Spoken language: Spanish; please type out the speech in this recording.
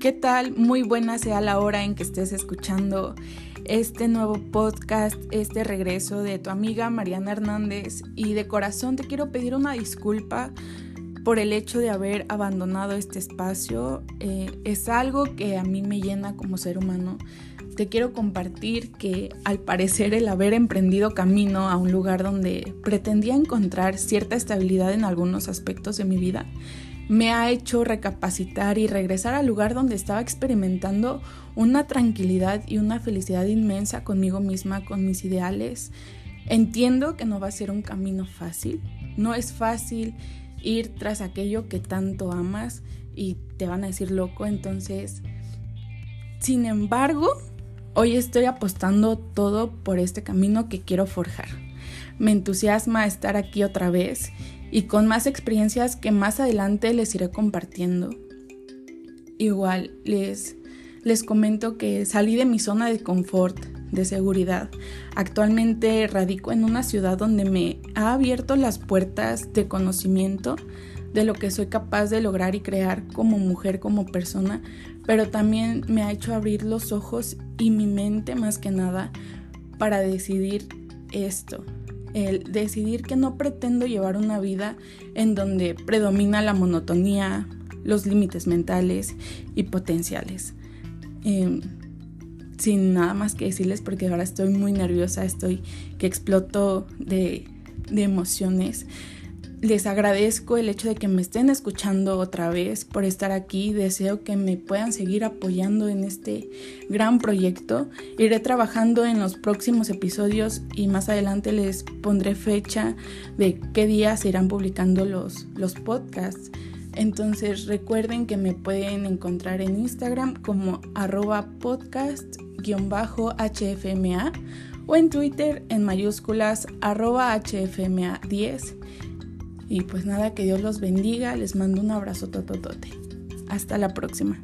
¿Qué tal? Muy buena sea la hora en que estés escuchando este nuevo podcast, este regreso de tu amiga Mariana Hernández y de corazón te quiero pedir una disculpa por el hecho de haber abandonado este espacio. Eh, es algo que a mí me llena como ser humano. Te quiero compartir que al parecer el haber emprendido camino a un lugar donde pretendía encontrar cierta estabilidad en algunos aspectos de mi vida, me ha hecho recapacitar y regresar al lugar donde estaba experimentando una tranquilidad y una felicidad inmensa conmigo misma, con mis ideales. Entiendo que no va a ser un camino fácil, no es fácil ir tras aquello que tanto amas y te van a decir loco, entonces, sin embargo, hoy estoy apostando todo por este camino que quiero forjar. Me entusiasma estar aquí otra vez y con más experiencias que más adelante les iré compartiendo. Igual les, les comento que salí de mi zona de confort, de seguridad. Actualmente radico en una ciudad donde me ha abierto las puertas de conocimiento de lo que soy capaz de lograr y crear como mujer, como persona, pero también me ha hecho abrir los ojos y mi mente más que nada para decidir esto, el decidir que no pretendo llevar una vida en donde predomina la monotonía, los límites mentales y potenciales. Em, sin nada más que decirles porque ahora estoy muy nerviosa, estoy que exploto de, de emociones. Les agradezco el hecho de que me estén escuchando otra vez por estar aquí. Deseo que me puedan seguir apoyando en este gran proyecto. Iré trabajando en los próximos episodios y más adelante les pondré fecha de qué días se irán publicando los, los podcasts. Entonces recuerden que me pueden encontrar en Instagram como arroba podcast-hfma o en Twitter en mayúsculas arroba hfma10 y pues nada, que Dios los bendiga. Les mando un abrazo tototote. Hasta la próxima.